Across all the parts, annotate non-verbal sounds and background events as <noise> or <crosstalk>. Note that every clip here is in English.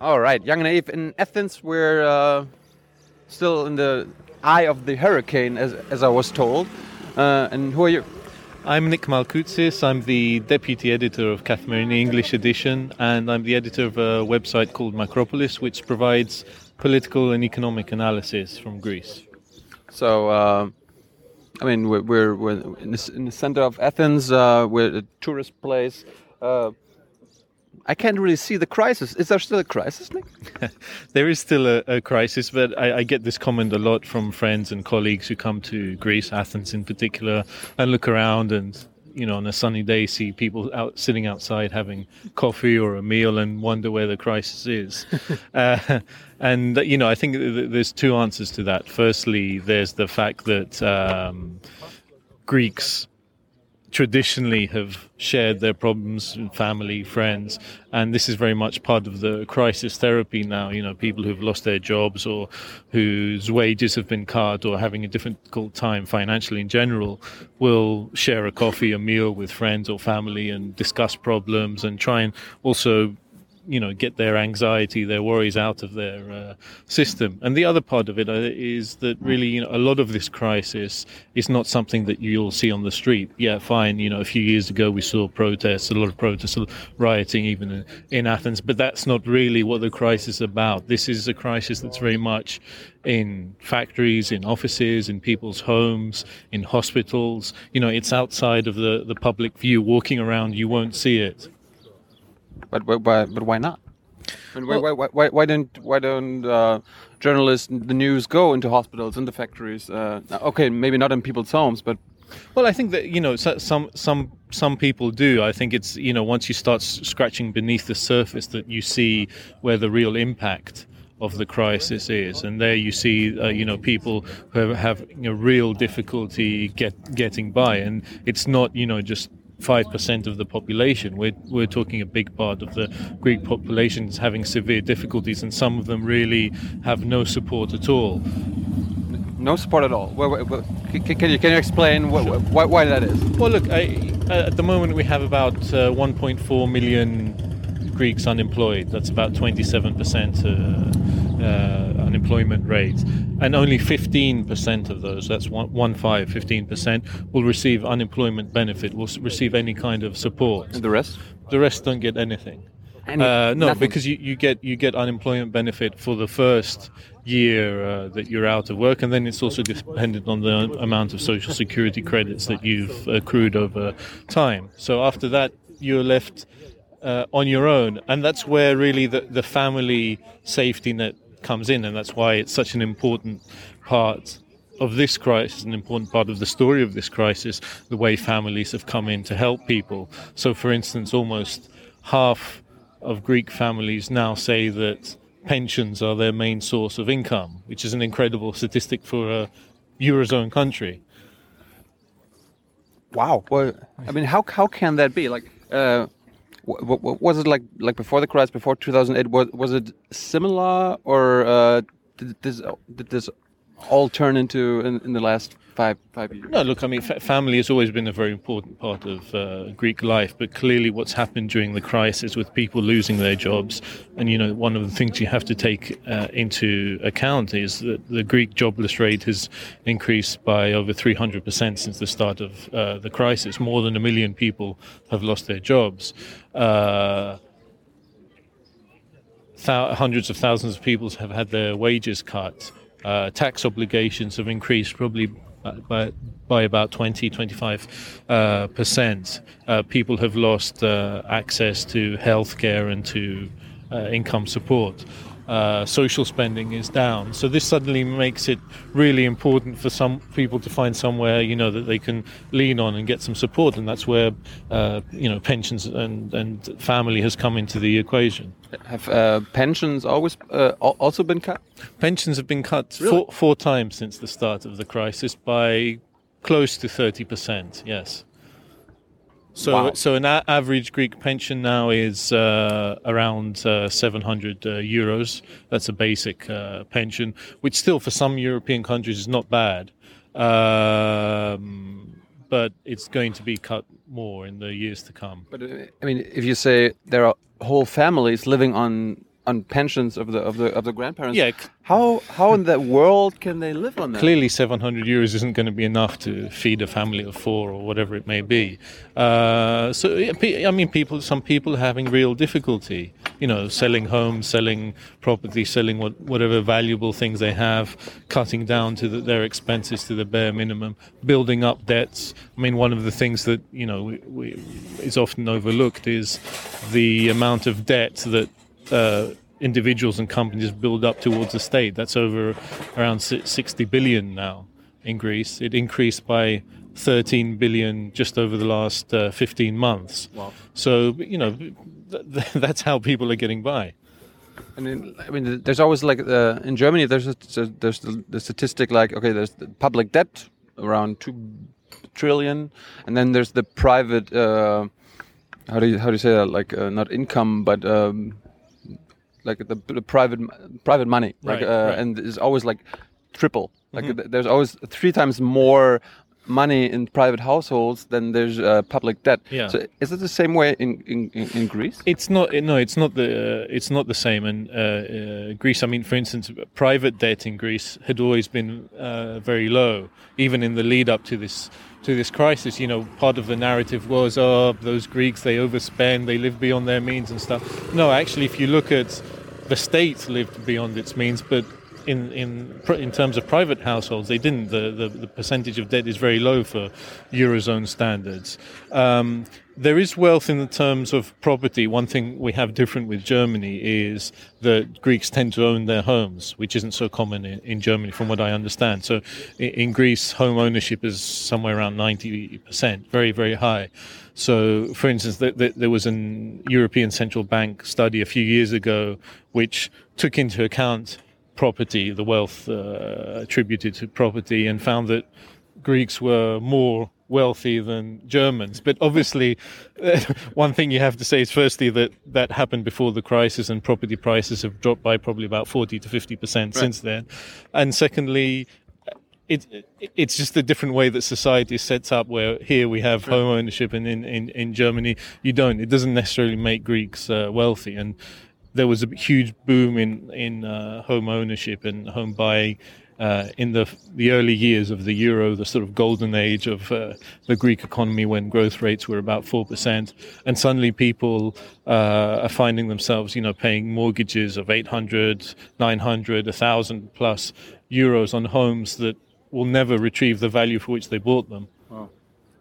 All right, Young and Naive in Athens. We're uh, still in the eye of the hurricane, as, as I was told. Uh, and who are you? I'm Nick Malkoutzis. I'm the deputy editor of Kathimerini English edition, and I'm the editor of a website called Macropolis, which provides political and economic analysis from Greece. So, uh, I mean, we're, we're, we're in, the, in, the, center of Athens. Uh, we're a tourist place. Uh, I can't really see the crisis. Is there still a crisis, Nick? <laughs> there is still a, a crisis, but I, I, get this comment a lot from friends and colleagues who come to Greece, Athens in particular, and look around and you know on a sunny day see people out sitting outside having coffee or a meal and wonder where the crisis is. <laughs> uh, and you know I think there's two answers to that. Firstly, there's the fact that um, Greeks traditionally have shared their problems with family, friends, and this is very much part of the crisis therapy now. You know, people who've lost their jobs or whose wages have been cut or having a difficult time financially in general will share a coffee, a meal with friends or family and discuss problems and try and also you know get their anxiety, their worries out of their uh, system. And the other part of it uh, that really, you know, a lot of this crisis is not something that you'll see on the street. Yeah, fine. You know, a few years ago we saw protests, a lot of protests, rioting, even in, in Athens. But that's not really what the crisis is about. This is a crisis that's very much in factories, in offices, in people's homes, in hospitals. You know, it's outside of the, the public view. Walking around, you won't see it. But but but why not? And well, why, why, why, why don't why don't uh, journalists, the news, go into hospitals, into factories? Uh, okay, maybe not in people's homes, but well, I think that you know some some some people do. I think it's you know once you start scratching beneath the surface that you see where the real impact of the crisis is, and there you see uh, you know people who have you know, real difficulty get getting by, and it's not you know just 5% of the population. We're, we're talking a big part of the Greek population is having severe difficulties, and some of them really have no support at all. No support at all. Can, you, can you explain what, sure. why, why, that is? Well, look, I, at the moment we have about uh, 1.4 million Greeks unemployed. That's about 27% uh, uh, unemployment rate and only 15% of those, that's one, one five, 15%, will receive unemployment benefit, will receive any kind of support. And the rest? The rest don't get anything. Any, uh, no, nothing. because you, you get you get unemployment benefit for the first year uh, that you're out of work, and then it's also dependent on the amount of social security credits that you've accrued over time. So after that, you're left uh, on your own, and that's where really the, the family safety net comes in, and that's why it's such an important part of this crisis, an important part of the story of this crisis, the way families have come in to help people. So, for instance, almost half of Greek families now say that pensions are their main source of income, which is an incredible statistic for a eurozone country. Wow. Well, I mean, how how can that be? Like, uh, what, what, was it like like before the crisis, before 2008? Was was it similar, or uh, did this did this all turn into in, in the last five five years? No, look, I mean, family has always been a very important part of uh, Greek life, but clearly, what's happened during the crisis with people losing their jobs, and you know, one of the things you have to take uh, into account is that the Greek jobless rate has increased by over 300 percent since the start of uh, the crisis. More than a million people have lost their jobs. Uh, hundreds of thousands of people have had their wages cut. Uh, tax obligations have increased probably by, by about 20, 25 uh, percent. Uh, people have lost uh, access to healthcare and to uh, income support. Uh, social spending is down. So this suddenly makes it really important for some people to find somewhere you know that they can lean on and get some support, and that's where uh, you know pensions and and family has come into the equation. Have uh, pensions always uh, also been cut? Pensions have been cut really? four, four times since the start of the crisis by close to thirty percent. Yes. So, wow. so an a- average Greek pension now is uh, around uh, 700 uh, euros. That's a basic uh, pension, which still for some European countries is not bad. Um, but it's going to be cut more in the years to come. But uh, I mean, if you say there are whole families living on on pensions of the of the of the grandparents. Yeah, How how in the world can they live on that? clearly 700 euros isn't going to be enough to feed a family of four or whatever it may be. Uh, so I mean, people, some people are having real difficulty. You know, selling homes, selling property, selling what, whatever valuable things they have, cutting down to the, their expenses to the bare minimum, building up debts. I mean, one of the things that you know we, we, is often overlooked is the amount of debt that. Uh, individuals and companies build up towards the state. That's over around 60 billion now in Greece. It increased by 13 billion just over the last uh, 15 months. Wow. So, you know, th- th- <laughs> that's how people are getting by. I mean, I mean, there's always like uh, in Germany. There's a, there's the, the statistic like okay, there's the public debt around two trillion, and then there's the private. Uh, how do you how do you say that? Like uh, not income, but um, like the, the private private money. Like Right, uh, right. and it's always like triple. Like th- there's always three times more money in private households than there's uh, public debt. Yeah. So is it the same way in in, in, in Greece? It's not. No, it's not the. Uh, it's not the same. And uh, uh, Greece. I mean, for instance, private debt in Greece had always been uh, very low, even in the lead up to this to this crisis. You know, part of the narrative was, oh, those Greeks they overspend, they live beyond their means and stuff. No, actually, if you look at the state lived beyond its means, but in in in terms of private households, they didn't. The the, the percentage of debt is very low for eurozone standards. Um, there is wealth in the terms of property. One thing we have different with Germany is that Greeks tend to own their homes, which isn't so common in, in Germany, from what I understand. So in, in Greece, home ownership is somewhere around ninety percent, very very high. So, for instance, th- th- there was an European Central Bank study a few years ago which took into account property, the wealth uh, attributed to property, and found that Greeks were more wealthy than Germans. But obviously, <laughs> one thing you have to say is firstly that that happened before the crisis, and property prices have dropped by probably about 40 to 50 percent since then. And secondly, it, it's just a different way that society is set up where here we have home ownership and in, in, in Germany you don't. It doesn't necessarily make Greeks uh, wealthy. And there was a huge boom in, in uh, home ownership and home buying uh, in the, the early years of the euro, the sort of golden age of uh, the Greek economy when growth rates were about 4%. And suddenly people uh, are finding themselves, you know, paying mortgages of 800, 900, 1,000 plus euros on homes that will never retrieve the value for which they bought them.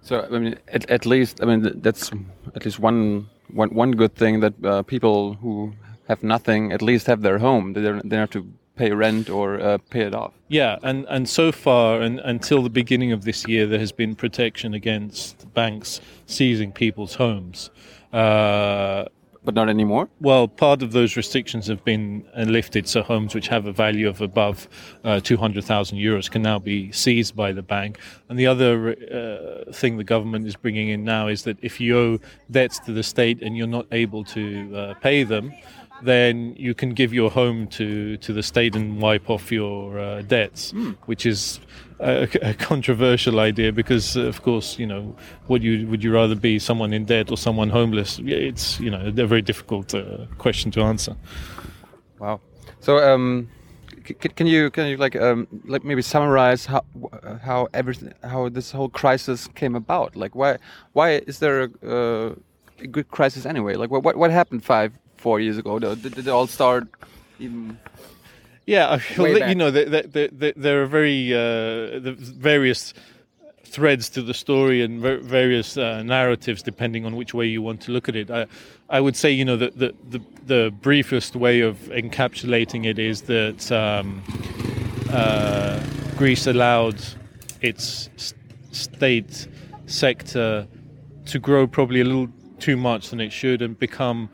So I mean, at, at least I mean that's at least one one one good thing that uh, people who have nothing at least have their home. They don't, they don't have to pay rent or uh, pay it off. Yeah, and, and so far, and until the beginning of this year, there has been protection against banks seizing people's homes. Uh, But not anymore. well, part of those restrictions have been lifted, so homes which have a value of above uh, 200,000 euros can now be seized by the bank. And the other uh, thing the government is bringing in now is that if you owe debts to the state and you're not able to uh, pay them, then you can give your home to, to the state and wipe off your uh, debts, which is a, a controversial idea because, uh, of course, you know, would you would you rather be someone in debt or someone homeless? It's you know a very difficult uh, question to answer. Wow. So um, can you can you like um like maybe summarize how how everything how this whole crisis came about? Like why why is there a, uh, a good crisis anyway? Like what what, what happened five four years ago? Did, did it all start even? Yeah, I feel Way you know there, there, are very uh, the various threads to the story and ver- various uh, narratives depending on which way you want to look at it. I, I would say you know that the, the the briefest way of encapsulating it is that um, uh, Greece allowed its state sector to grow probably a little too much than it should and become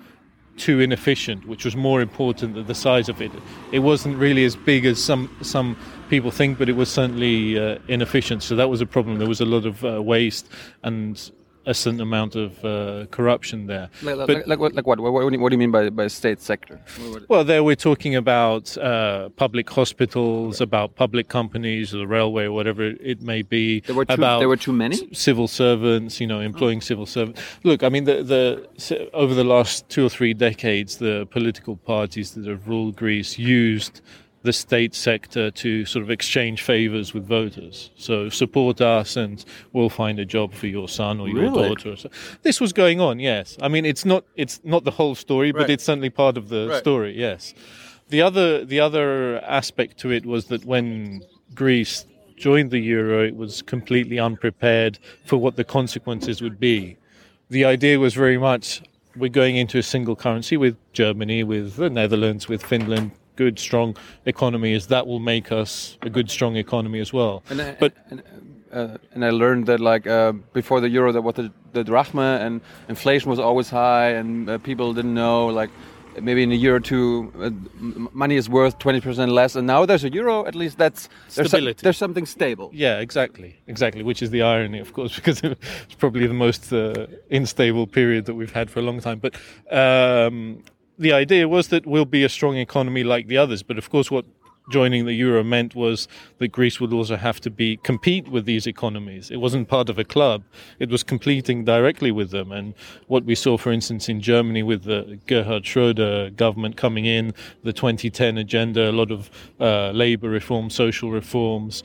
too inefficient, which was more important than the size of it. It wasn't really as big as some some people think, but it was certainly uh, inefficient. So that was a problem. There was a lot of uh, waste, and a certain amount of uh, corruption there. Like, But- like, like what? Like what? What, what, do you, what do you mean by by state sector? Well, there we're talking about uh, public hospitals, about public companies, or the railway, or whatever it may be. There were too, about there were too many. civil servants, you know, employing civil servants. Look, I mean, the, the over the last two or three decades, the political parties that have ruled Greece used the state sector to sort of exchange favors with voters. So support us, and we'll find a job for your son or your Really? daughter. So. This was going on, yes. I mean, it's not it's not the whole story, but it's certainly part of the Right. story. Yes. The other the other aspect to it was that when Greece joined the euro, it was completely unprepared for what the consequences would be. The idea was very much we're going into a single currency with Germany, with the Netherlands, with Finland, good strong economy is That will make us a good strong economy as well. And, I- But- and, uh, and I learned that like uh, before the euro, that was the, the drachma, and inflation was always high, and uh, people didn't know like maybe in a year or two, uh, money is worth twenty percent less, and now there's a euro. At least that's there's, Stability. there's something stable. Yeah, exactly, exactly. Which is the irony, of course, <laughs> because it's probably the most uh, unstable period that we've had for a long time. But um, the idea was that we'll be a strong economy like the others. But of course, what joining the euro meant was that Greece would also have to be compete with these economies. It wasn't part of a club; it was competing directly with them. And what we saw, for instance, in Germany with the Gerhard Schroeder government coming in, the 2010 agenda, a lot of uh, labor reforms, social reforms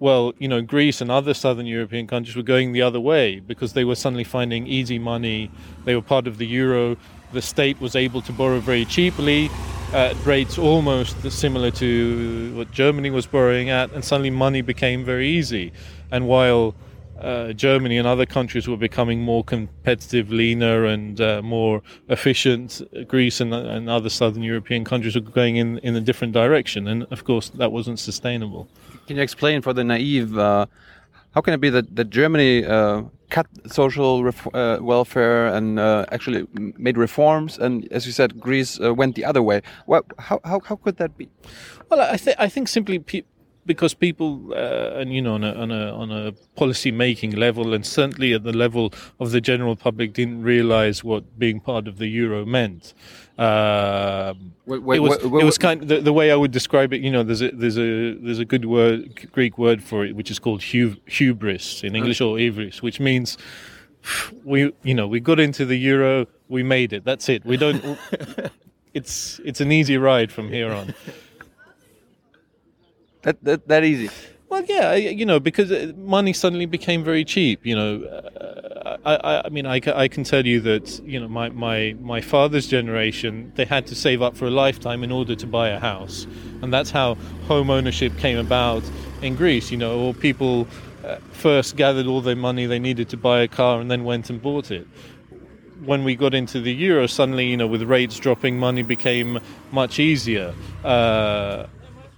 well, you know, Greece and other southern European countries were going the other way because they were suddenly finding easy money. They were part of the euro. The state was able to borrow very cheaply at rates almost similar to what Germany was borrowing at, and suddenly money became very easy. And while uh, Germany and other countries were becoming more competitive, leaner, and uh, more efficient. Greece and, and other southern European countries were going in, in a different direction, and of course, that wasn't sustainable. Can you explain for the naive? Uh, how can it be that, that Germany uh, cut social uh, welfare and uh, actually made reforms, and as you said, Greece uh, went the other way? What, how, how, how could that be? Well, I think I think simply pe- because people, uh, and you know, on a, on a on a policy making level, and certainly at the level of the general public, didn't realise what being part of the euro meant. Um, Wait, wait, it was wait, it was kind of the, the way I would describe it. You know, there's a there's a there's a good word Greek word for it, which is called hu- hubris in English or ivris, which means we you know we got into the euro, we made it. That's it. We don't. <laughs> it's it's an easy ride from here on. that, that, that easy. Well, yeah, you know, because uh, money suddenly became very cheap. You know, uh, I, I, mean, I, I can tell you that you know my, my my father's generation they had to save up for a lifetime in order to buy a house, and that's how home ownership came about in Greece. You know, or people uh, first gathered all their money they needed to buy a car and then went and bought it when we got into the euro, suddenly, you know, with rates dropping, money became much easier. Uh,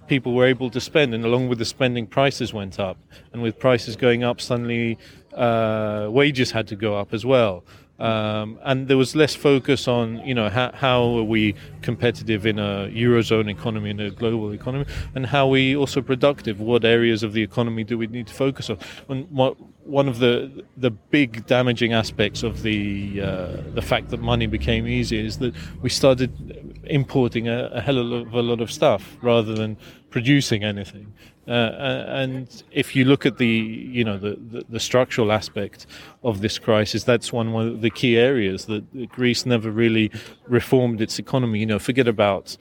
people were able to spend, and along with the spending, prices went up. And with prices going up, suddenly uh, wages had to go up as well. Um, and there was less focus on, you know, how, how are we competitive in a eurozone economy, in a global economy, and how we also productive? What areas of the economy do we need to focus on? And what, one of the the big damaging aspects of the uh, the fact that money became easier is that we started importing a, a hell of a lot of stuff rather than producing anything. Uh, and if you look at the you know the, the, the structural aspect of this crisis, that's one of the key areas that Greece never really reformed its economy. You know, forget about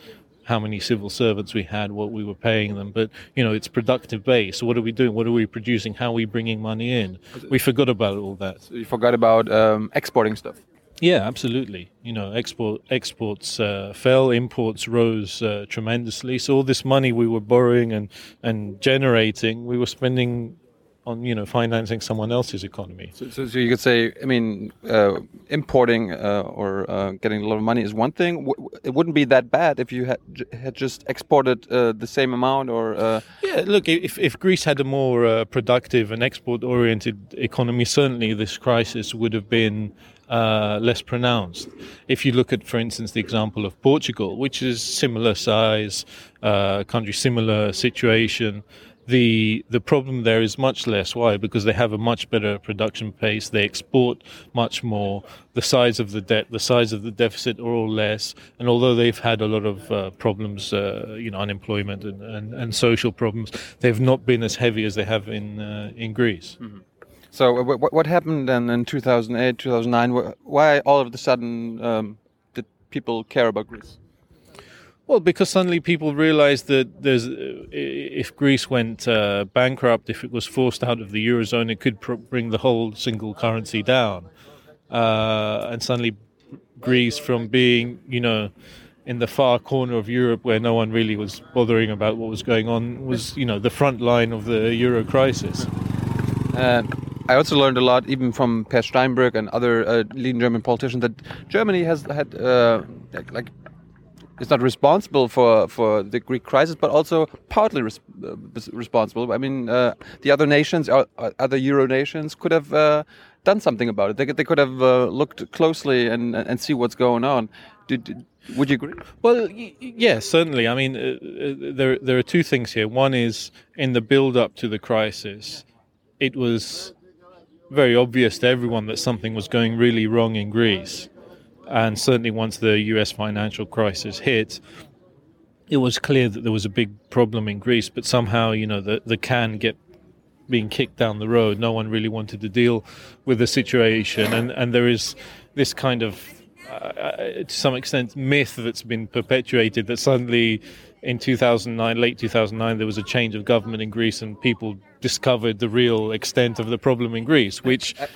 how many civil servants we had, what we were paying them, but you know, it's productive base. What are we doing? What are we producing? How are we bringing money in? We forgot about all that. You forgot about um, exporting stuff. Yeah, absolutely. You know, export exports uh, fell, imports rose uh, tremendously. So all this money we were borrowing and and generating, we were spending on you know financing someone else's economy. So, so, so you could say, I mean, uh, importing uh, or uh, getting a lot of money is one thing. It wouldn't be that bad if you had had just exported uh, the same amount, or uh, Yeah, look, if, if Greece had a more uh, productive and export oriented economy, certainly this crisis would have been uh, less pronounced. If you look at, for instance, the example of Portugal, which is similar size, uh, country, similar situation, the the problem there is much less. Why? Because they have a much better production pace. They export much more. The size of the debt, the size of the deficit are all less. And although they've had a lot of uh, problems, uh, you know, unemployment and, and, and, social problems, they've not been as heavy as they have in uh, in Greece. Mm-hmm. So uh, what what happened then in 2008, 2009? Why all of a sudden um, did people care about Greece? Well, because suddenly people realized that there's, if Greece went uh, bankrupt, if it was forced out of the eurozone, it could pr- bring the whole single currency down, uh, and suddenly Greece, from being, you know, in the far corner of Europe where no one really was bothering about what was going on, was, you know, the front line of the euro crisis. Uh, I also learned a lot, even from Peer Steinbrück and other uh, leading German politicians, that Germany has had uh, like is not responsible for for the Greek crisis, but also partly res uh, responsible. I mean, uh, the other nations, uh, other Euro nations, could have uh, done something about it. They, they could have uh, looked closely and and see what's going on. Did, would you agree? Well, yes, certainly. I mean, uh, there there are two things here. One is in the build up to the crisis, it was very obvious to everyone that something was going really wrong in Greece and certainly once the US financial crisis hit, it was clear that there was a big problem in Greece, but somehow, you know, the, the can get being kicked down the road. No one really wanted to deal with the situation. And, and there is this kind of, uh, uh to some extent, myth that's been perpetuated that suddenly in 2009, late 2009, there was a change of government in Greece and people discovered the real extent of the problem in Greece, which. Uh,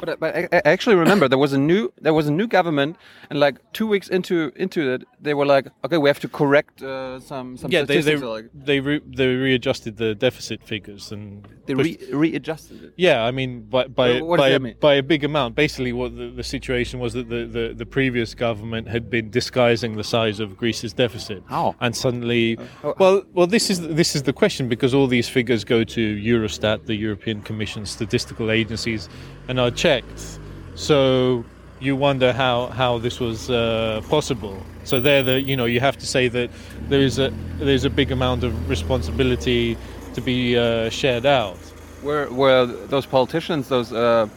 But, but I, I, actually remember there was a new there was a new government, and like two weeks into into it, they were like, okay, we have to correct uh, some some yeah, they they, like. they, re, they readjusted the deficit figures and they re, readjusted it. Yeah, I mean by by by, a, by a big amount. Basically, what the, the situation was that the, the, the previous government had been disguising the size of Greece's deficit. How? And suddenly, uh, oh, well, well, this is this is the question because all these figures go to Eurostat, the European Commission statistical agencies, and are checked. So you wonder how, how this was uh, possible. So there, the you know you have to say that there is a there's a big amount of responsibility to be uh, shared out. Were were those politicians, those uh,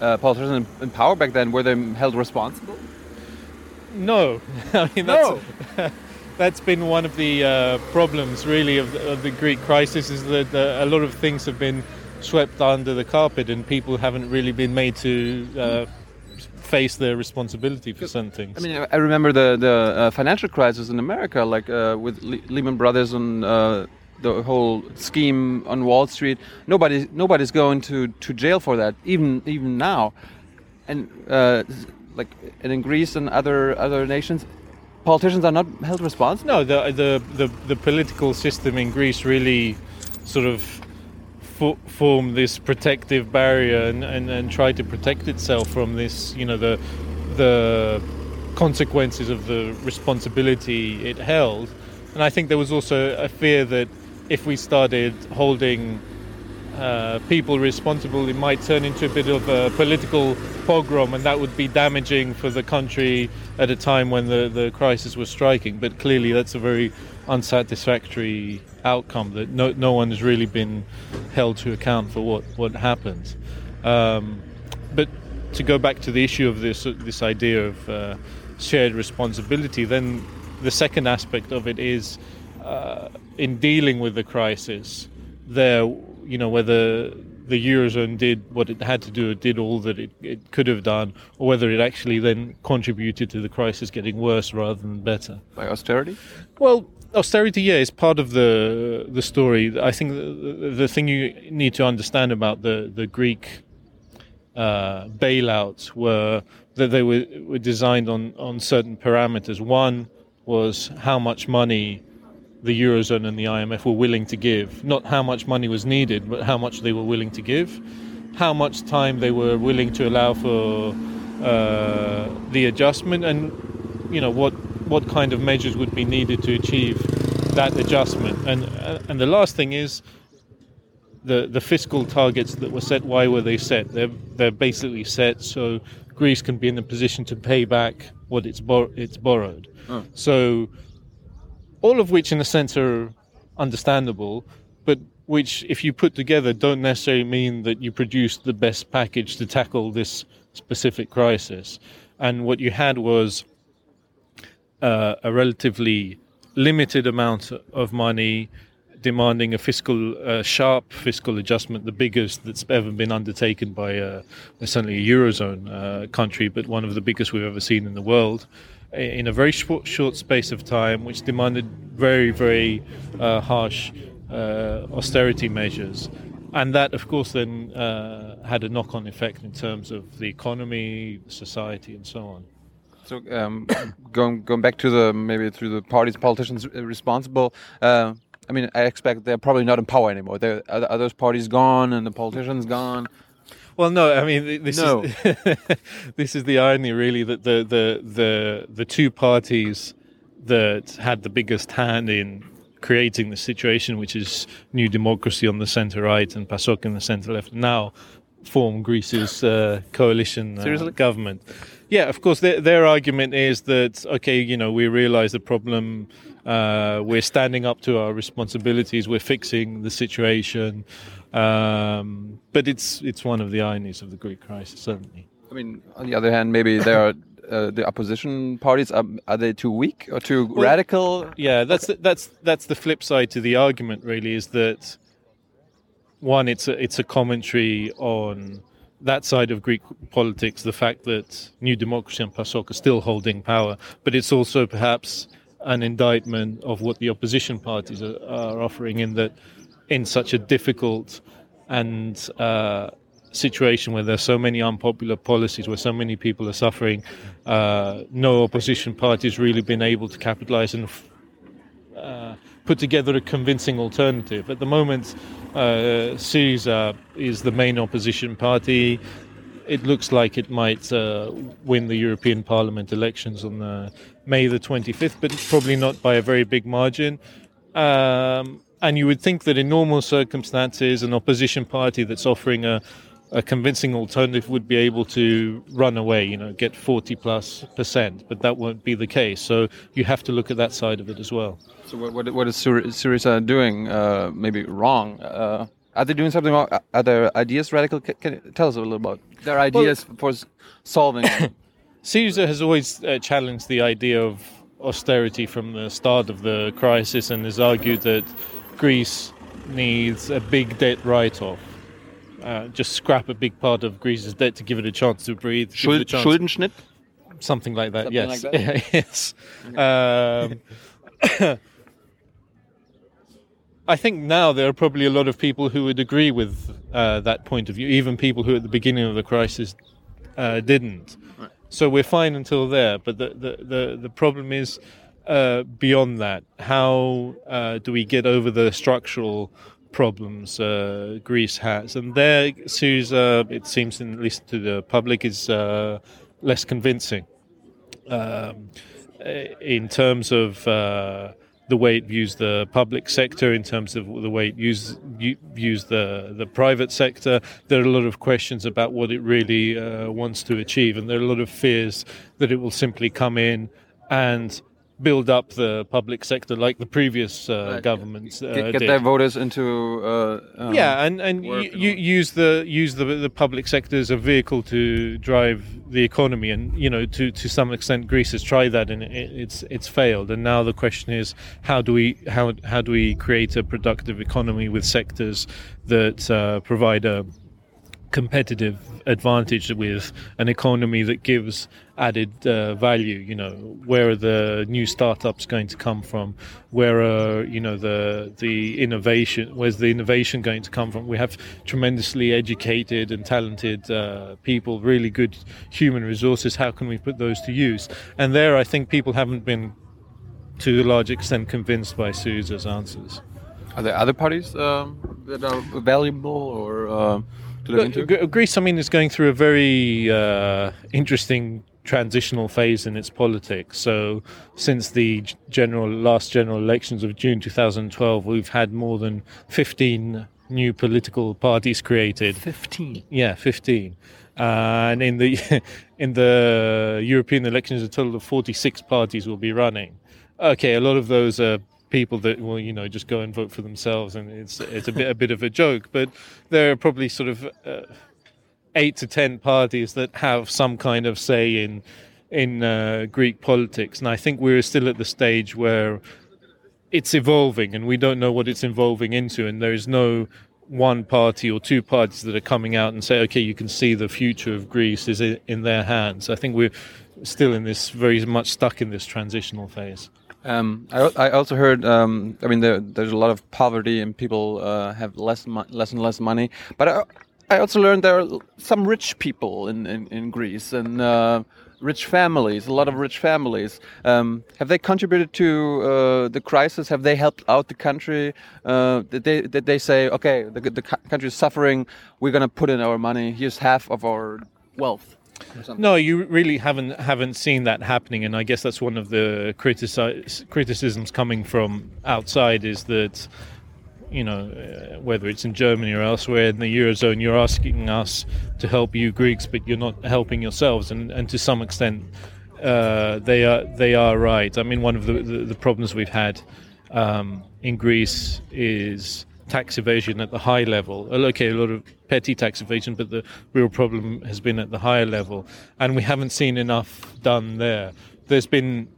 uh politicians in power back then, were they held responsible? No, <laughs> I mean that's. No. <laughs> that's been one of the uh, problems, really, of the, of the, Greek crisis, is that uh, a lot of things have been swept under the carpet, and people haven't really been made to uh, face their responsibility for some things. I mean, I remember the the uh, financial crisis in America, like uh, with Le Lehman Brothers and uh, the whole scheme on Wall Street. Nobody nobody's going to, to jail for that, even even now, and uh, like and in Greece and other other nations. Politicians are not held responsible. No, the, the the the political system in Greece really sort of form this protective barrier and, and, and try to protect itself from this, you know, the the consequences of the responsibility it held. And I think there was also a fear that if we started holding uh, people responsible, it might turn into a bit of a political pogrom, and that would be damaging for the country at a time when the, the crisis was striking. But clearly, that's a very unsatisfactory outcome that no, no one has really been held to account for what, what happened. Um, but to go back to the issue of this, this idea of uh, shared responsibility, then the second aspect of it is uh, in dealing with the crisis, there, you know, whether the eurozone did what it had to do, it did all that it, it could have done, or whether it actually then contributed to the crisis getting worse rather than better. By austerity? Well, austerity, yeah, is part of the the story. I think the, the thing you need to understand about the the Greek uh, bailouts were that they were, were designed on on certain parameters. One was how much money the eurozone and the IMF were willing to give, not how much money was needed, but how much they were willing to give, how much time they were willing to allow for uh, the adjustment, and you know what what kind of measures would be needed to achieve that adjustment. And uh, and the last thing is the the fiscal targets that were set. Why were they set? They're they're basically set so Greece can be in the position to pay back what it's bor- it's borrowed. Oh. So all of which, in a sense, are understandable, but which, if you put together, don't necessarily mean that you produced the best package to tackle this specific crisis. And what you had was uh, a relatively limited amount of money demanding a fiscal, uh, sharp fiscal adjustment, the biggest that's ever been undertaken by uh, certainly a eurozone uh, country, but one of the biggest we've ever seen in the world, in a very short, short space of time, which demanded very, very uh, harsh uh, austerity measures. And that, of course, then uh, had a knock-on effect in terms of the economy, society, and so on. So um, <coughs> going going back to the maybe through the parties, politicians responsible. Uh, I mean, I expect they're probably not in power anymore. They're, are, are those parties gone and the politicians gone? Well, no. I mean, this No. is <laughs> this is the irony, really, that the the the the two parties that had the biggest hand in creating the situation, which is New Democracy on the centre right and PASOK in the centre left, now form Greece's uh, coalition uh, government. Yeah, of course. Their, their argument is that okay, you know, we realise the problem. Uh, we're standing up to our responsibilities. We're fixing the situation. Um, but it's it's one of the ironies of the Greek crisis, certainly. I mean, on the other hand, maybe there are uh, the opposition parties. Are, are they too weak or too radical? Yeah, that's the, that's that's the flip side to the argument. Really, is that one? It's a it's a commentary on that side of Greek politics, the fact that New Democracy and PASOK are still holding power, but it's also perhaps an indictment of what the opposition parties are, are offering in that in such a difficult and uh, situation where there's so many unpopular policies, where so many people are suffering, uh, no opposition party has really been able to capitalize and uh, put together a convincing alternative. At the moment, uh, Syriza is the main opposition party. It looks like it might uh, win the European Parliament elections on uh, May the 25th, but it's probably not by a very big margin. Um, and you would think that in normal circumstances, an opposition party that's offering a, a convincing alternative would be able to run away, you know, get 40 plus percent, but that won't be the case. So you have to look at that side of it as well. So what what, what is Syriza doing? Uh, maybe wrong. Uh, are they doing something wrong? Are their ideas radical? Can, can you tell us a little about their ideas for solving? Syriza <coughs> has always uh, challenged the idea of austerity from the start of the crisis and has argued that Greece needs a big debt write-off. Uh, just scrap a big part of Greece's debt to give it a chance to breathe. give it a Schuld, chance- Schuldenschnitt. something like that. Something yes, like <laughs> yes. Um, <coughs> I think now there are probably a lot of people who would agree with uh, that point of view, even people who at the beginning of the crisis uh, didn't. So we're fine until there, but the the the, the problem is uh, beyond that. How uh, do we get over the structural problems uh, Greece has? And there, Syriza, it seems, at least to the public, is uh, less convincing um, in terms of uh, the way it views the public sector, in terms of the way it use, views the, the private sector. There are a lot of questions about what it really uh, wants to achieve, and there are a lot of fears that it will simply come in and build up the public sector like the previous uh, governments uh, Get, their voters into. Uh, um, Yeah, and and you, and you use the use the the public sector as a vehicle to drive the economy, and you know to to some extent Greece has tried that and it, it's it's failed. And now the question is how do we how how do we create a productive economy with sectors that uh, provide a competitive advantage with an economy that gives added uh, value you know. Where are the new startups going to come from? Where are you know the the innovation where's the innovation going to come from? We have tremendously educated and talented uh, people really good human resources. How can we put those to use? And there i think people haven't been to a large extent convinced by Syriza's answers. Are there other parties um, that are valuable or uh, to look into? Gre- Greece, I mean, is going through a very uh, interesting transitional phase in its politics. So, since the general last general elections of June 2012, we've had more than 15 new political parties created. 15. Yeah, 15. Uh, and in the <laughs> in the European elections, a total of 46 parties will be running. Okay, a lot of those are people that will you know just go and vote for themselves, and it's it's a bit a bit of a joke. But there are probably sort of uh, eight to ten parties that have some kind of say in in uh, Greek politics, and I think we're still at the stage where it's evolving, and we don't know what it's evolving into, and there is no one party or two parties that are coming out and say, okay, you can see the future of Greece is in their hands. I think we're still in this very much stuck in this transitional phase. Um, I, I, also heard. Um, I mean, there, there's a lot of poverty and people uh, have less, less and less money. But I, I, also learned there are some rich people in in, in Greece and uh, rich families. A lot of rich families. Um, have they contributed to uh, the crisis? Have they helped out the country? Uh, did they did they say, okay, the the country is suffering. We're going to put in our money. Here's half of our wealth. No, you really haven't haven't seen that happening, and I guess that's one of the critici- criticisms coming from outside is that you know uh, whether it's in Germany or elsewhere in the eurozone, you're asking us to help you Greeks, but you're not helping yourselves, and and to some extent uh, they are they are right. I mean, one of the the, the problems we've had um, in Greece is tax evasion at the high level. Okay, a lot of petty tax evasion, but the real problem has been at the higher level, and we haven't seen enough done there. There's been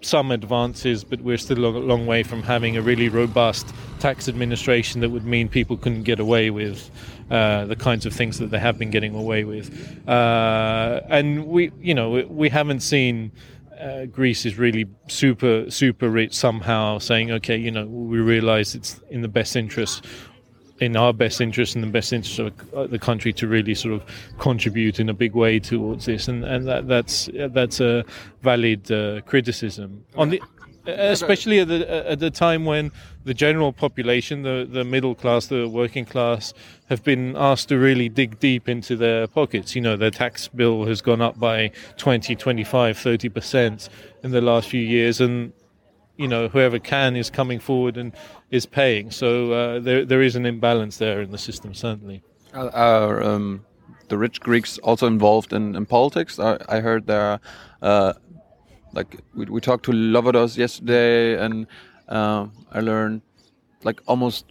some advances, but we're still a long way from having a really robust tax administration that would mean people couldn't get away with uh, the kinds of things that they have been getting away with. Uh, and we, you know, we haven't seen uh, Greece is really super super rich somehow, saying, okay, you know, we realise it's in the best interest, in our best interest, in the best interest of uh, the country to really sort of contribute in a big way towards this, and and that, that's that's a valid uh, criticism. On the especially at the at the time when the general population, the the middle class, the working class, have been asked to really dig deep into their pockets. You know, their tax bill has gone up by 20, 25, 30 percent in the last few years, and you know whoever can is coming forward and is paying. So uh, there there is an imbalance there in the system, certainly. Are um, the rich Greeks also involved in, in politics? I, I heard there are. Uh, like we, we talked to Lovados yesterday, and uh, I learned like almost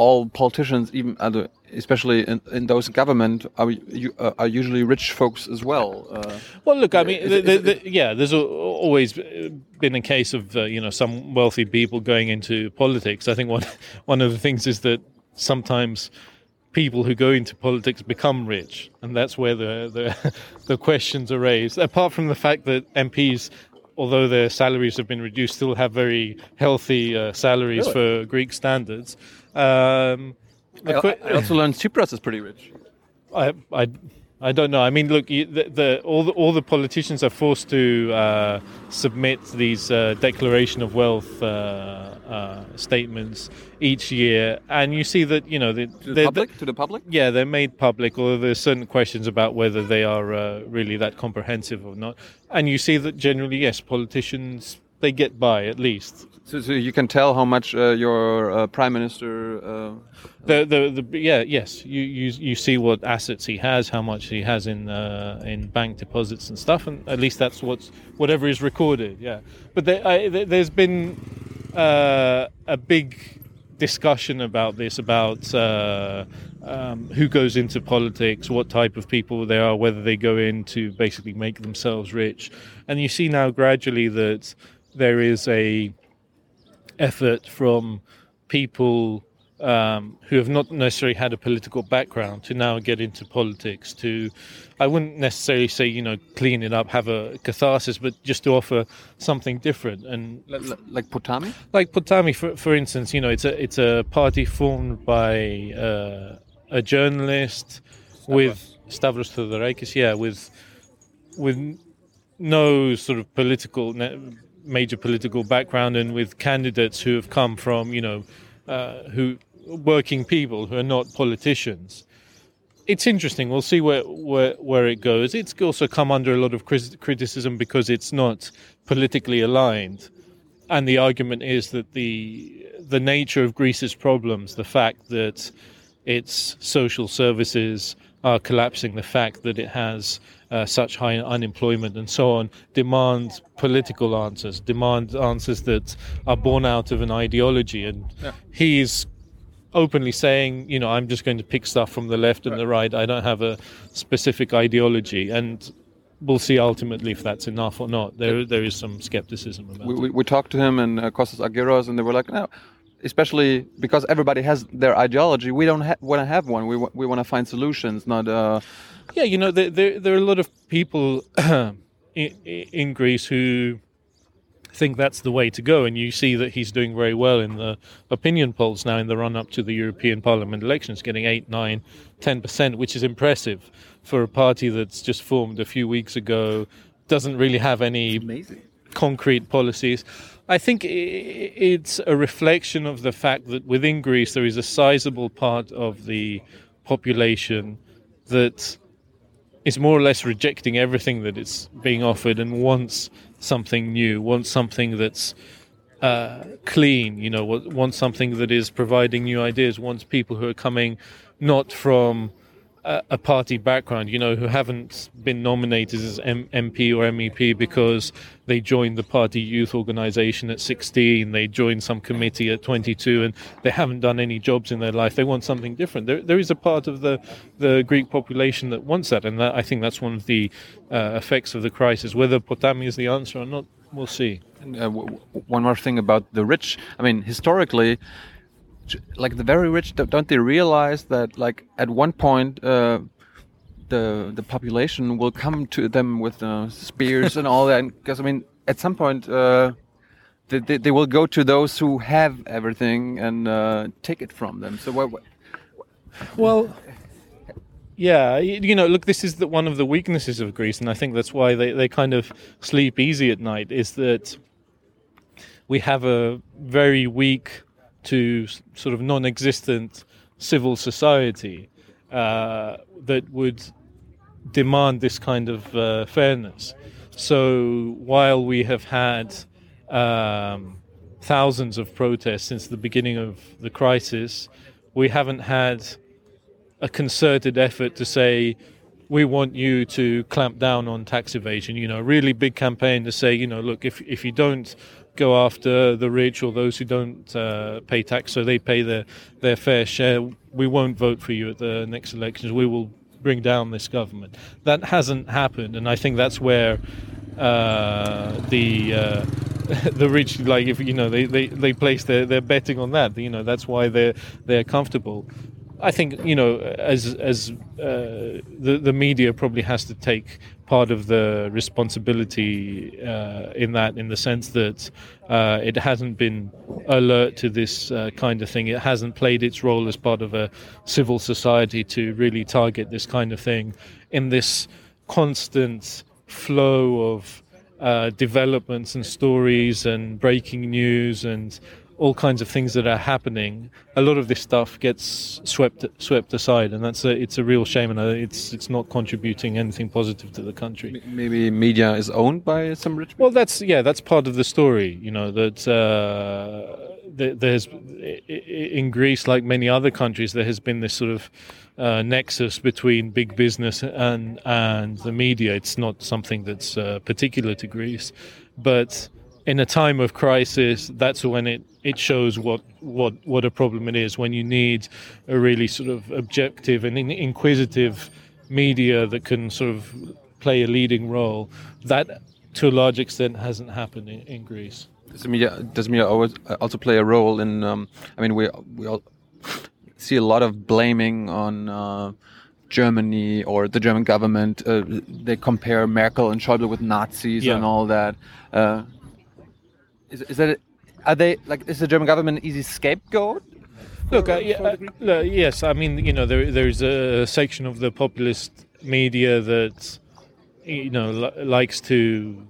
all politicians, even uh, especially in, in those government, are you, uh, are usually rich folks as well. Uh, well, look, I mean, the, the, the, yeah, there's always been a case of uh, you know some wealthy people going into politics. I think one <laughs> one of the things is that sometimes people who go into politics become rich, and that's where the the, <laughs> the questions are raised. Apart from the fact that MPs although their salaries have been reduced, still have very healthy uh, salaries really? for Greek standards. Um, I, I, also learned Tsipras is pretty rich. I, I, I don't know. I mean, look, the, the, all the all the politicians are forced to uh, submit these uh, declaration of wealth uh, uh, statements each year, and you see that you know to the public. To the public, yeah, they're made public. Although there's certain questions about whether they are uh, really that comprehensive or not, and you see that generally, yes, politicians they get by at least. So, so you can tell how much uh, your uh, prime minister. Uh, the, the the yeah yes you, you you see what assets he has, how much he has in uh, in bank deposits and stuff, and at least that's what's whatever is recorded. Yeah, but there, I, there's been uh, a big discussion about this about uh, um, who goes into politics, what type of people they are, whether they go in to basically make themselves rich, and you see now gradually that there is a effort from people um, who have not necessarily had a political background to now get into politics to i wouldn't necessarily say you know clean it up have a catharsis but just to offer something different and like potami like potami for, for instance you know it's a it's a party formed by uh, a journalist Stavros. with stavros theodorakis yeah with with no sort of political major political background and with candidates who have come from you know uh, who working people who are not politicians. It's interesting. We'll see where, where, where it goes. It's also come under a lot of criticism because it's not politically aligned. And the argument is that the the nature of Greece's problems, the fact that its social services are collapsing, the fact that it has uh, such high unemployment and so on, demand political answers, demand answers that are born out of an ideology. And Yeah. he's openly saying, you know, I'm just going to pick stuff from the left and the right. I don't have a specific ideology. And we'll see ultimately if that's enough or not. There, there is some skepticism about we, it. we, we talked to him and uh, Kostas Agiros, and they were like, no, especially because everybody has their ideology. We don't ha- want to have one. We, wa- we want to find solutions, not. Uh, Yeah, you know, there, there, there are a lot of people <clears throat> in, in Greece who think that's the way to go, and you see that he's doing very well in the opinion polls now in the run up to the European Parliament elections, getting 8, 9, 10%, which is impressive for a party that's just formed a few weeks ago, doesn't really have any concrete policies. I think it's a reflection of the fact that within Greece there is a sizable part of the population that is more or less rejecting everything that is being offered and wants something new, wants something that's uh, clean, you know, wants something that is providing new ideas, wants people who are coming not from a, party background, you know, who haven't been nominated as M- MP or MEP because they joined the party youth organization at 16, they joined some committee at 22, and they haven't done any jobs in their life. They want something different. There, there is a part of the, the Greek population that wants that, and that, I think that's one of the uh, effects of the crisis. Whether Potami is the answer or not, we'll see. And, uh, w- one more thing about the rich. I mean, historically, like the very rich, don't they realize that like at one point uh, the the population will come to them with uh, spears and all that? <laughs> Because I mean, at some point. Uh, they, they, they will go to those who have everything and uh, take it from them. So what, what Well, yeah, you know, look, this is the, one of the weaknesses of Greece, and I think that's why they, they kind of sleep easy at night, is that we have a very weak to sort of non existent civil society uh, that would demand this kind of uh, fairness. So while we have had um, thousands of protests since the beginning of the crisis, we haven't had a concerted effort to say we want you to clamp down on tax evasion. You know, a really big campaign to say, you know, look, if if you don't go after the rich or those who don't uh, pay tax, so they pay their their fair share, we won't vote for you at the next elections. We will bring down this government. That hasn't happened, and I think that's where uh, the uh, <laughs> the rich, like if you know, they, they, they place their, their betting on that. You know, that's why they're they're comfortable. I think you know, as as uh, the the media probably has to take part of the responsibility uh, in that, in the sense that uh, it hasn't been alert to this uh, kind of thing. It hasn't played its role as part of a civil society to really target this kind of thing in this constant flow of uh, developments and stories and breaking news and all kinds of things that are happening. A lot of this stuff gets swept swept aside, and that's a, it's a real shame, and uh, it's it's not contributing anything positive to the country. maybe media is owned by some rich people? Well, that's yeah, that's part of the story. You know that uh, there's in Greece, like many other countries, there has been this sort of uh, nexus between big business and and the media. It's not something that's uh, particular to Greece, but in a time of crisis, that's when it, it shows what, what what a problem it is. When you need a really sort of objective and inquisitive media that can sort of play a leading role, that to a large extent hasn't happened in, in Greece. Does media does media always uh, also play a role in? Um, I mean, we we all <laughs> see a lot of blaming on uh, Germany or the German government. Uh, they compare Merkel and Schäuble with Nazis Yeah. and all that. Uh, is, is that are they like? Is the German government an easy scapegoat? Look, uh, yeah, uh, yes, I mean, you know, there, there's a section of the populist media that, you know, li- likes to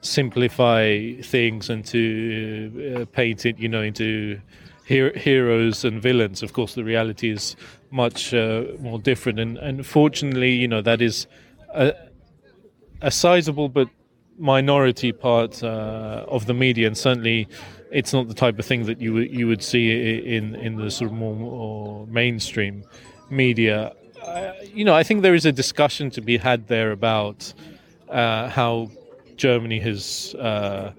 simplify things and to uh, paint it, you know, into her- heroes and villains. Of course, the reality is much uh, more different, and, and fortunately, you know, that is a, a sizable but minority part uh, of the media, and certainly it's not the type of thing that you would- you would see in in the sort of more, more mainstream media. uh, you know, I think there is a discussion to be had there about uh, how Germany has uh,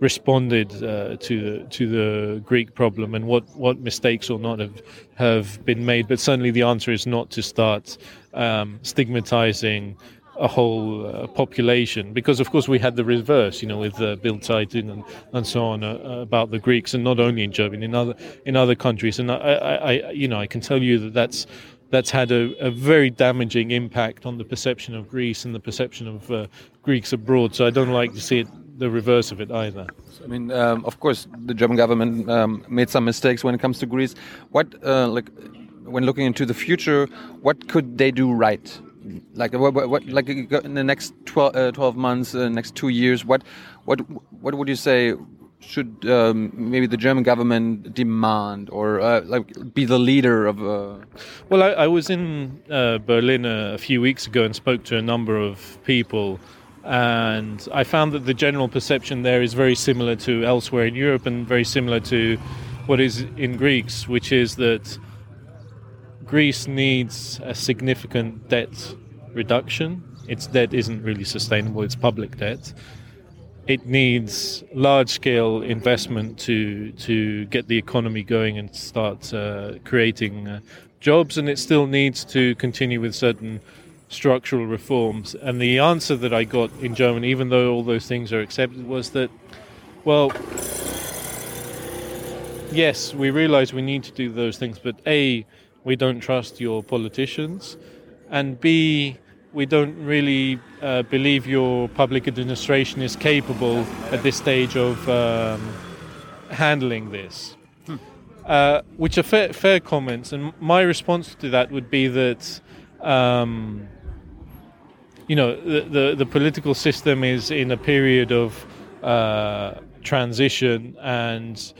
responded uh, to the to the Greek problem and what, what mistakes or not have have been made. But certainly, the answer is not to start um, stigmatizing a whole uh, population because of course we had the reverse you know with uh, Bild Zeitung and, and so on uh, about the Greeks and not only in Germany in other in other countries and I, I, I you know I can tell you that that's that's had a, a, very damaging impact on the perception of Greece and the perception of uh, Greeks abroad. So I don't like to see it the reverse of it either. I mean, um, of course, the German government um, made some mistakes when it comes to Greece. What, uh, like, when looking into the future, what could they do right? Like, what, what like in the next 12, uh, 12 months, uh, next two years, what, what, what would you say should um, maybe the German government demand or uh, like be the leader of? Uh... Well, I, I, was in uh, Berlin a, a, few weeks ago and spoke to a number of people, and I found that the general perception there is very similar to elsewhere in Europe and very similar to what is in Greece, which is that Greece needs a significant debt reduction. Its debt isn't really sustainable; it's public debt it needs large scale investment to to get the economy going and start uh, creating uh, jobs, and it still needs to continue with certain structural reforms. And the answer that I got in Germany, even though all those things are accepted, was that, well, yes, we realize we need to do those things, but A, we don't trust your politicians, and B, we don't really uh, believe your public administration is capable at this stage of um, handling this. Hmm. Uh, which are fair, fair, comments, and my response to that would be that, um, you know, the, the, the political system is in a period of uh, transition, and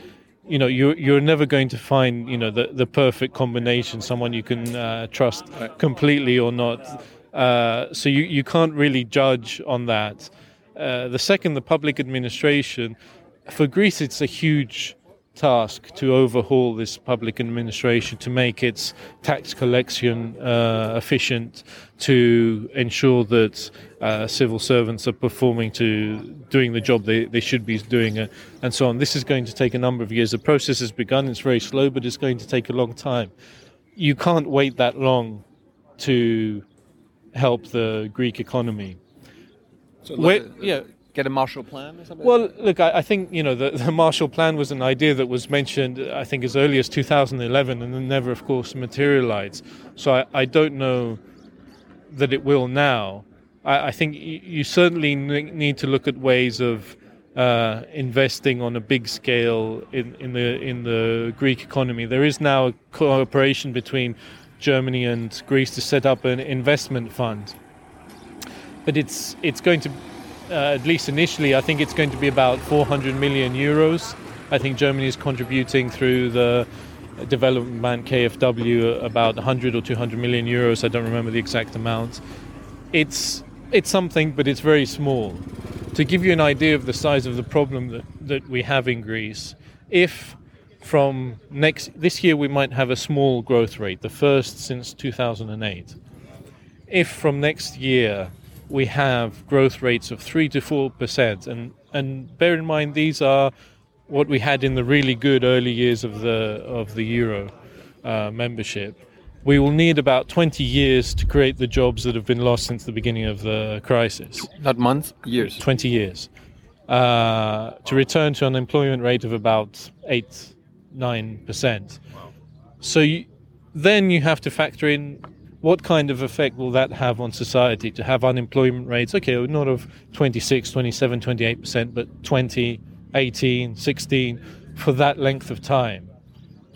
you know you're you're never going to find you know the the perfect combination, someone you can uh, trust completely or not. Uh, so you, you can't really judge on that. Uh, the second, the public administration. For Greece, it's a huge task to overhaul this public administration to make its tax collection uh, efficient, to ensure that uh, civil servants are performing to doing the job they, they should be doing, uh, and so on. This is going to take a number of years. The process has begun. It's very slow, but it's going to take a long time. You can't wait that long to help the Greek economy. So Where, yeah, get a Marshall Plan or something? Well, look, I, I, think you know the, <laughs> the, Marshall Plan was an idea that was mentioned, I think, as early as 2011, and then never, of course, materialized. So I, I don't know that it will now. I, I think you, certainly need to look at ways of uh, investing on a big scale in, in the in the Greek economy. There is now a cooperation between Germany and Greece to set up an investment fund. But it's it's going to, uh, at least initially, I think it's going to be about 400 million euros. I think Germany is contributing through the development bank KfW about 100 or 200 million euros. I don't remember the exact amount. It's it's something, but it's very small. To give you an idea of the size of the problem that, that we have in Greece, if from next this year we might have a small growth rate, the first since 2008. If from next year we have growth rates of three to four percent, and and bear in mind these are what we had in the really good early years of the of the euro uh, membership. We will need about 20 years to create the jobs that have been lost since the beginning of the crisis. Not months, years. 20 years. Uh, to return to an employment rate of about 8 9%. Wow. So you, then you have to factor in what kind of effect will that have on society to have unemployment rates, okay, not of 26, 27, 28%, but 20, 18, 16 for that length of time.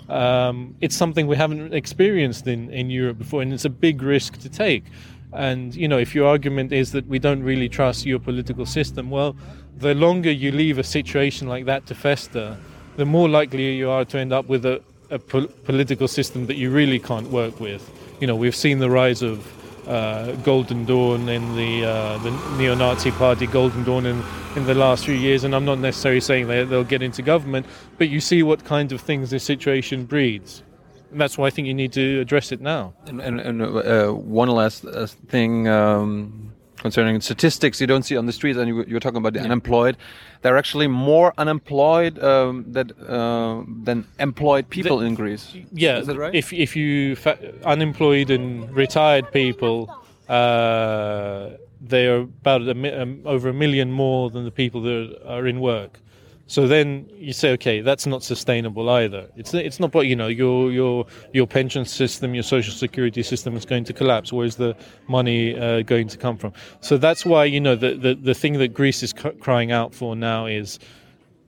Um, it's something we haven't experienced in, in Europe before, and it's a big risk to take. And, you know, if your argument is that we don't really trust your political system, well, the longer you leave a situation like that to fester, the more likely you are to end up with a, a po- political system that you really can't work with. You know, we've seen the rise of uh, Golden Dawn in the uh, the neo-Nazi party, Golden Dawn in, in the last few years, and I'm not necessarily saying they, they'll get into government, but you see what kind of things this situation breeds. And that's why I think you need to address it now. And, and, and uh, one last uh, thing um, concerning statistics you don't see on the streets, and you, you're talking about the unemployed. There are actually more unemployed um, that uh, than employed people The- in Greece. Yeah, Is that right? if if you fa- unemployed and retired people, uh, they are about a, mi- um, over a million more than the people that are in work. So then you say, okay, that's not sustainable either. It's it's not, but you know, your your your pension system, your social security system is going to collapse. Where's the money uh, going to come from? So that's why you know the the, the thing that Greece is c- crying out for now is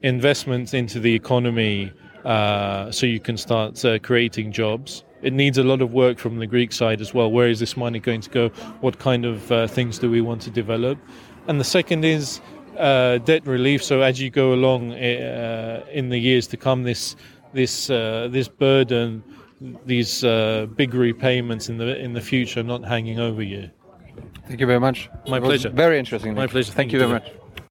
investments into the economy uh, so you can start uh, creating jobs. It needs a lot of work from the Greek side as well. Where is this money going to go? What kind of uh, things do we want to develop? And the second is uh, debt relief. So as you go along uh, in the years to come, this this uh, this burden, these uh, big repayments in the in the future, not hanging over you. Thank you very much. My pleasure. Very interesting. My pleasure. Thank you very much.